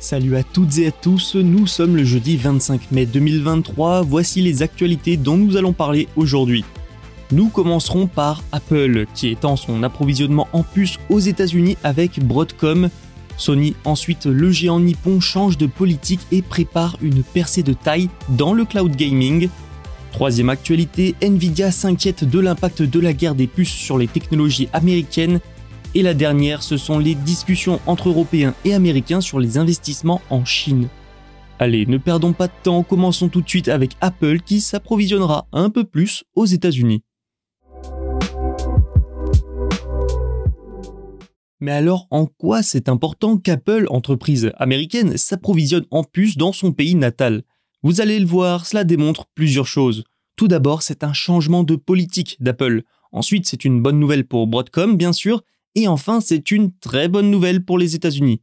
Salut à toutes et à tous, nous sommes le jeudi 25 mai 2023, voici les actualités dont nous allons parler aujourd'hui. Nous commencerons par Apple, qui étend son approvisionnement en puces aux États-Unis avec Broadcom. Sony, ensuite, le géant nippon change de politique et prépare une percée de taille dans le cloud gaming. Troisième actualité, Nvidia s'inquiète de l'impact de la guerre des puces sur les technologies américaines. Et la dernière, ce sont les discussions entre Européens et Américains sur les investissements en Chine. Allez, ne perdons pas de temps, commençons tout de suite avec Apple qui s'approvisionnera un peu plus aux États-Unis. Mais alors, en quoi c'est important qu'Apple, entreprise américaine, s'approvisionne en puces dans son pays natal? Vous allez le voir, cela démontre plusieurs choses. Tout d'abord, c'est un changement de politique d'Apple. Ensuite, c'est une bonne nouvelle pour Broadcom, bien sûr. Et enfin, c'est une très bonne nouvelle pour les États-Unis.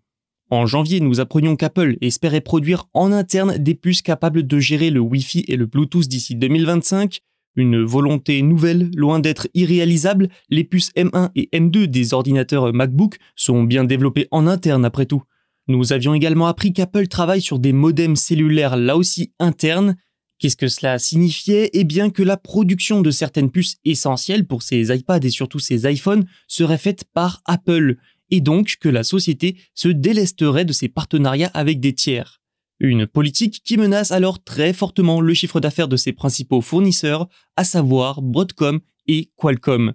En janvier, nous apprenions qu'Apple espérait produire en interne des puces capables de gérer le Wi-Fi et le Bluetooth d'ici 2025. Une volonté nouvelle, loin d'être irréalisable, les puces M1 et M2 des ordinateurs MacBook sont bien développées en interne après tout. Nous avions également appris qu'Apple travaille sur des modems cellulaires là aussi internes. Qu'est-ce que cela signifiait? Eh bien que la production de certaines puces essentielles pour ces iPads et surtout ces iPhones serait faite par Apple, et donc que la société se délesterait de ses partenariats avec des tiers. Une politique qui menace alors très fortement le chiffre d'affaires de ses principaux fournisseurs, à savoir Broadcom et Qualcomm.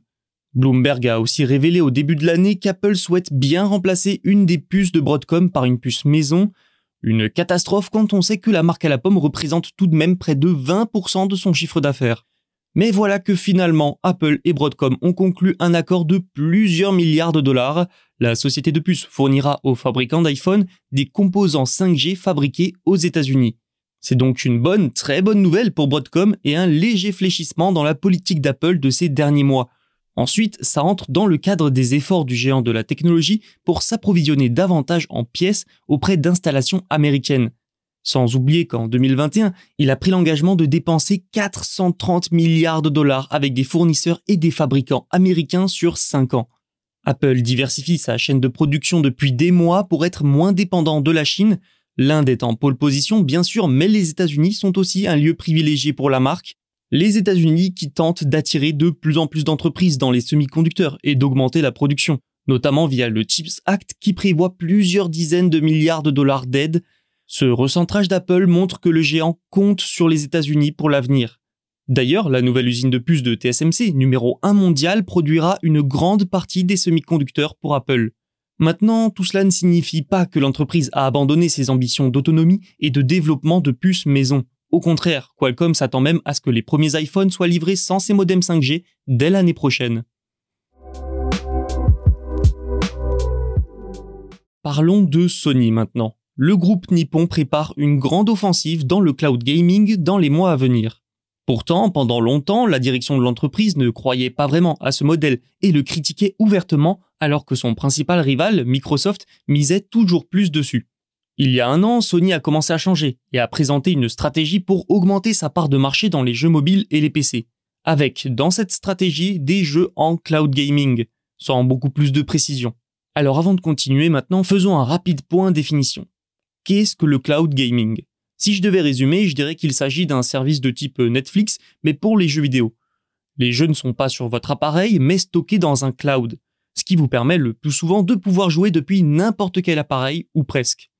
Bloomberg a aussi révélé au début de l'année qu'Apple souhaite bien remplacer une des puces de Broadcom par une puce maison. Une catastrophe quand on sait que la marque à la pomme représente tout de même près de 20% de son chiffre d'affaires. Mais voilà que finalement Apple et Broadcom ont conclu un accord de plusieurs milliards de dollars. La société de puces fournira aux fabricants d'iPhone des composants 5G fabriqués aux États-Unis. C'est donc une bonne, très bonne nouvelle pour Broadcom et un léger fléchissement dans la politique d'Apple de ces derniers mois. Ensuite, ça entre dans le cadre des efforts du géant de la technologie pour s'approvisionner davantage en pièces auprès d'installations américaines. Sans oublier qu'en 2021, il a pris l'engagement de dépenser 430 milliards de dollars avec des fournisseurs et des fabricants américains sur 5 ans. Apple diversifie sa chaîne de production depuis des mois pour être moins dépendant de la Chine. L'Inde est en pole position, bien sûr, mais les États-Unis sont aussi un lieu privilégié pour la marque. Les États-Unis qui tentent d'attirer de plus en plus d'entreprises dans les semi-conducteurs et d'augmenter la production, notamment via le CHIPS Act qui prévoit plusieurs dizaines de milliards de dollars d'aide ce recentrage d'Apple montre que le géant compte sur les États-Unis pour l'avenir. D'ailleurs, la nouvelle usine de puces de TSMC, numéro 1 mondial, produira une grande partie des semi-conducteurs pour Apple. Maintenant, tout cela ne signifie pas que l'entreprise a abandonné ses ambitions d'autonomie et de développement de puces maison. Au contraire, Qualcomm s'attend même à ce que les premiers iPhones soient livrés sans ces modems 5G dès l'année prochaine. Parlons de Sony maintenant le groupe Nippon prépare une grande offensive dans le cloud gaming dans les mois à venir. Pourtant, pendant longtemps, la direction de l'entreprise ne croyait pas vraiment à ce modèle et le critiquait ouvertement alors que son principal rival, Microsoft, misait toujours plus dessus. Il y a un an, Sony a commencé à changer et a présenté une stratégie pour augmenter sa part de marché dans les jeux mobiles et les PC, avec dans cette stratégie des jeux en cloud gaming, sans beaucoup plus de précision. Alors avant de continuer maintenant, faisons un rapide point définition qu'est-ce que le cloud gaming? Si je devais résumer, je dirais qu'il s'agit d'un service de type Netflix, mais pour les jeux vidéo. Les jeux ne sont pas sur votre appareil, mais stockés dans un cloud. ce qui vous permet le plus souvent de pouvoir jouer depuis n'importe quel appareil ou presque.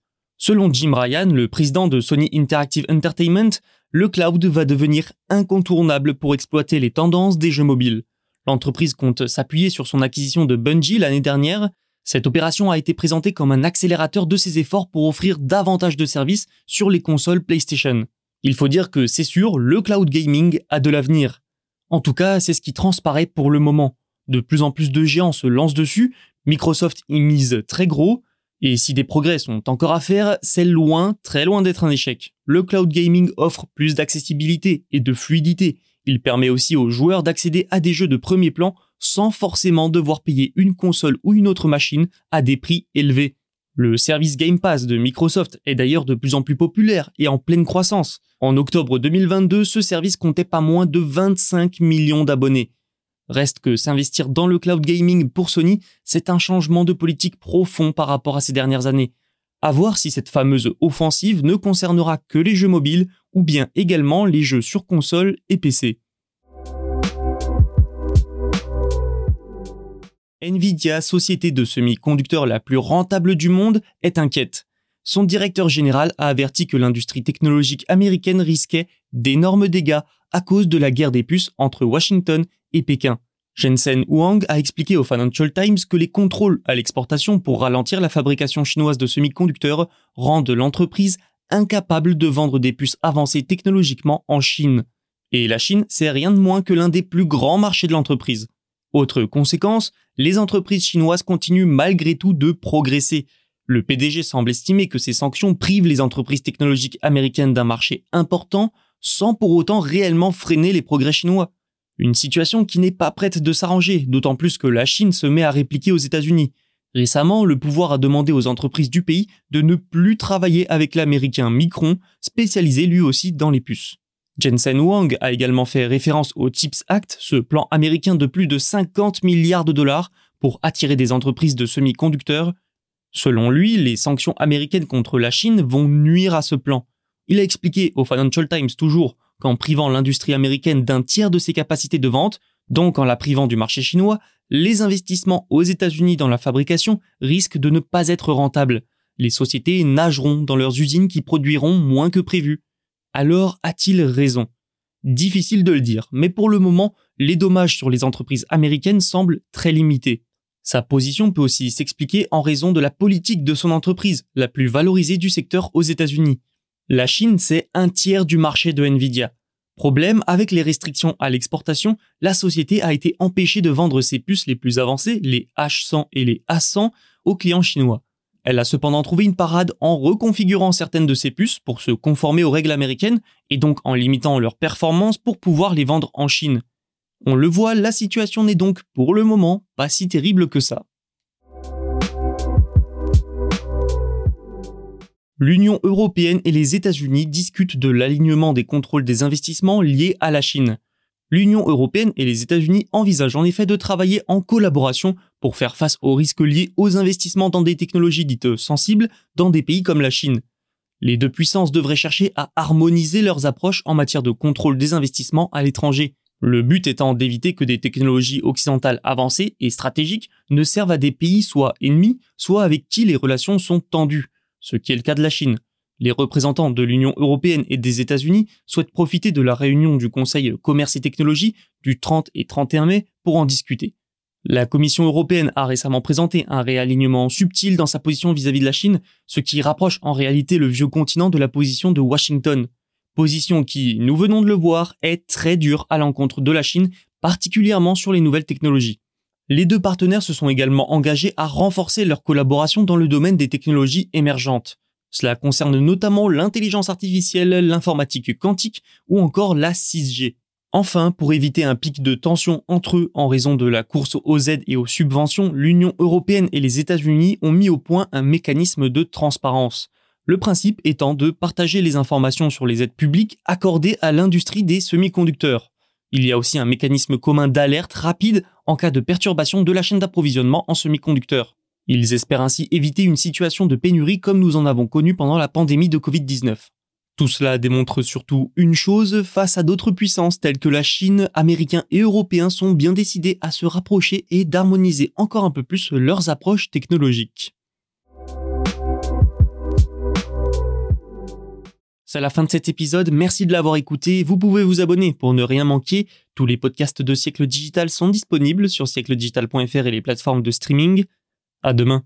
Selon Jim Ryan, le président de Sony Interactive Entertainment, le cloud va devenir incontournable pour exploiter les tendances des jeux mobiles. L'entreprise compte s'appuyer sur son acquisition de Bungie l'année dernière. Cette opération a été présentée comme un accélérateur de ses efforts pour offrir davantage de services sur les consoles PlayStation. Il faut dire que c'est sûr, le cloud gaming a de l'avenir. En tout cas, c'est ce qui transparaît pour le moment. De plus en plus de géants se lancent dessus, Microsoft y mise très gros, et si des progrès sont encore à faire, c'est loin, très loin d'être un échec. Le cloud gaming offre plus d'accessibilité et de fluidité. Il permet aussi aux joueurs d'accéder à des jeux de premier plan sans forcément devoir payer une console ou une autre machine à des prix élevés. Le service Game Pass de Microsoft est d'ailleurs de plus en plus populaire et en pleine croissance. En octobre 2022, ce service comptait pas moins de 25 millions d'abonnés. Reste que s'investir dans le cloud gaming pour Sony, c'est un changement de politique profond par rapport à ces dernières années. À voir si cette fameuse offensive ne concernera que les jeux mobiles ou bien également les jeux sur console et PC. Nvidia, société de semi-conducteurs la plus rentable du monde, est inquiète. Son directeur général a averti que l'industrie technologique américaine risquait d'énormes dégâts à cause de la guerre des puces entre Washington et Pékin. Jensen Huang a expliqué au Financial Times que les contrôles à l'exportation pour ralentir la fabrication chinoise de semi-conducteurs rendent l'entreprise incapable de vendre des puces avancées technologiquement en Chine. Et la Chine, c'est rien de moins que l'un des plus grands marchés de l'entreprise. Autre conséquence, les entreprises chinoises continuent malgré tout de progresser. Le PDG semble estimer que ces sanctions privent les entreprises technologiques américaines d'un marché important sans pour autant réellement freiner les progrès chinois. Une situation qui n'est pas prête de s'arranger, d'autant plus que la Chine se met à répliquer aux États-Unis. Récemment, le pouvoir a demandé aux entreprises du pays de ne plus travailler avec l'américain Micron, spécialisé lui aussi dans les puces. Jensen Huang a également fait référence au CHIPS Act, ce plan américain de plus de 50 milliards de dollars pour attirer des entreprises de semi-conducteurs. Selon lui, les sanctions américaines contre la Chine vont nuire à ce plan. Il a expliqué au Financial Times toujours qu'en privant l'industrie américaine d'un tiers de ses capacités de vente, donc en la privant du marché chinois, les investissements aux États-Unis dans la fabrication risquent de ne pas être rentables. Les sociétés nageront dans leurs usines qui produiront moins que prévu. Alors a-t-il raison? Difficile de le dire, mais pour le moment, les dommages sur les entreprises américaines semblent très limités. Sa position peut aussi s'expliquer en raison de la politique de son entreprise, la plus valorisée du secteur aux États-Unis. La Chine, c'est un tiers du marché de Nvidia. Problème, avec les restrictions à l'exportation, la société a été empêchée de vendre ses puces les plus avancées, les H100 et les A100, aux clients chinois. Elle a cependant trouvé une parade en reconfigurant certaines de ses puces pour se conformer aux règles américaines et donc en limitant leur performance pour pouvoir les vendre en Chine. On le voit, la situation n'est donc pour le moment pas si terrible que ça. L'Union européenne et les États-Unis discutent de l'alignement des contrôles des investissements liés à la Chine. L'Union européenne et les États-Unis envisagent en effet de travailler en collaboration pour faire face aux risques liés aux investissements dans des technologies dites sensibles dans des pays comme la Chine. Les deux puissances devraient chercher à harmoniser leurs approches en matière de contrôle des investissements à l'étranger. Le but étant d'éviter que des technologies occidentales avancées et stratégiques ne servent à des pays soit ennemis, soit avec qui les relations sont tendues, ce qui est le cas de la Chine les représentants de l'Union européenne et des États-Unis souhaitent profiter de la réunion du Conseil Commerce et Technologie du 30 et 31 mai pour en discuter. La Commission européenne a récemment présenté un réalignement subtil dans sa position vis-à-vis de la Chine, ce qui rapproche en réalité le vieux continent de la position de Washington. Position qui, nous venons de le voir, est très dure à l'encontre de la Chine, particulièrement sur les nouvelles technologies. Les deux partenaires se sont également engagés à renforcer leur collaboration dans le domaine des technologies émergentes. Cela concerne notamment l'intelligence artificielle, l'informatique quantique ou encore la 6G. Enfin, pour éviter un pic de tension entre eux en raison de la course aux aides et aux subventions, l'Union européenne et les États-Unis ont mis au point un mécanisme de transparence. Le principe étant de partager les informations sur les aides publiques accordées à l'industrie des semi-conducteurs. Il y a aussi un mécanisme commun d'alerte rapide en cas de perturbation de la chaîne d'approvisionnement en semi-conducteurs. Ils espèrent ainsi éviter une situation de pénurie comme nous en avons connu pendant la pandémie de Covid-19. Tout cela démontre surtout une chose, face à d'autres puissances telles que la Chine, Américains et Européens sont bien décidés à se rapprocher et d'harmoniser encore un peu plus leurs approches technologiques. C'est la fin de cet épisode, merci de l'avoir écouté. Vous pouvez vous abonner pour ne rien manquer. Tous les podcasts de Siècle Digital sont disponibles sur siècledigital.fr et les plateformes de streaming. À demain.